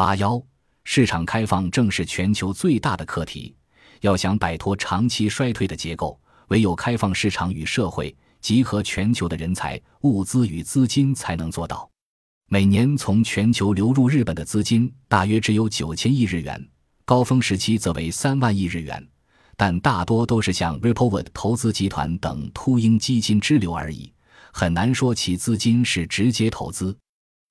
八幺，市场开放正是全球最大的课题。要想摆脱长期衰退的结构，唯有开放市场与社会，集合全球的人才、物资与资金，才能做到。每年从全球流入日本的资金大约只有九千亿日元，高峰时期则为三万亿日元，但大多都是像 Ripplewood 投资集团等秃鹰基金支流而已，很难说其资金是直接投资。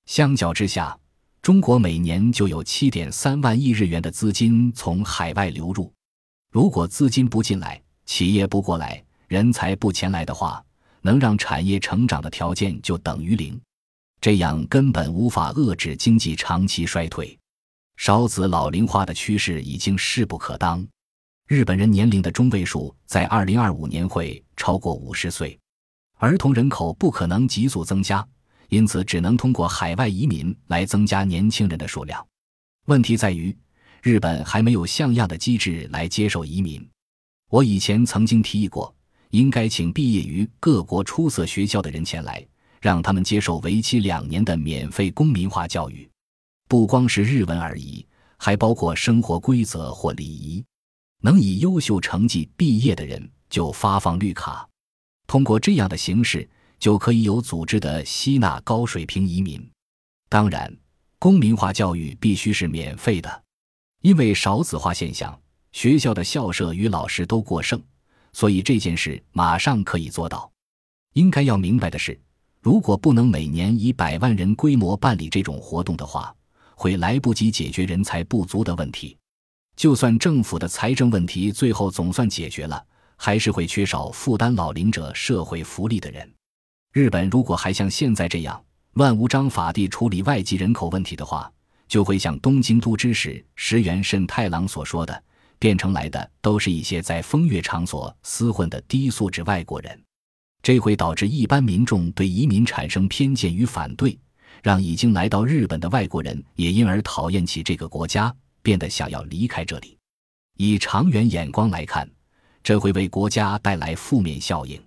相较之下，中国每年就有七点三万亿日元的资金从海外流入。如果资金不进来，企业不过来，人才不前来的话，能让产业成长的条件就等于零，这样根本无法遏制经济长期衰退。少子老龄化的趋势已经势不可当，日本人年龄的中位数在二零二五年会超过五十岁，儿童人口不可能急速增加，因此只能通过海外移民来增加年轻人的数量。问题在于。日本还没有像样的机制来接受移民。我以前曾经提议过，应该请毕业于各国出色学校的人前来，让他们接受为期两年的免费公民化教育，不光是日文而已，还包括生活规则或礼仪。能以优秀成绩毕业的人就发放绿卡，通过这样的形式，就可以有组织的吸纳高水平移民。当然，公民化教育必须是免费的。因为少子化现象，学校的校舍与老师都过剩，所以这件事马上可以做到。应该要明白的是，如果不能每年以百万人规模办理这种活动的话，会来不及解决人才不足的问题。就算政府的财政问题最后总算解决了，还是会缺少负担老龄者社会福利的人。日本如果还像现在这样乱无章法地处理外籍人口问题的话，就会像东京都知事石原慎太郎所说的，变成来的都是一些在风月场所厮混的低素质外国人，这会导致一般民众对移民产生偏见与反对，让已经来到日本的外国人也因而讨厌起这个国家，变得想要离开这里。以长远眼光来看，这会为国家带来负面效应。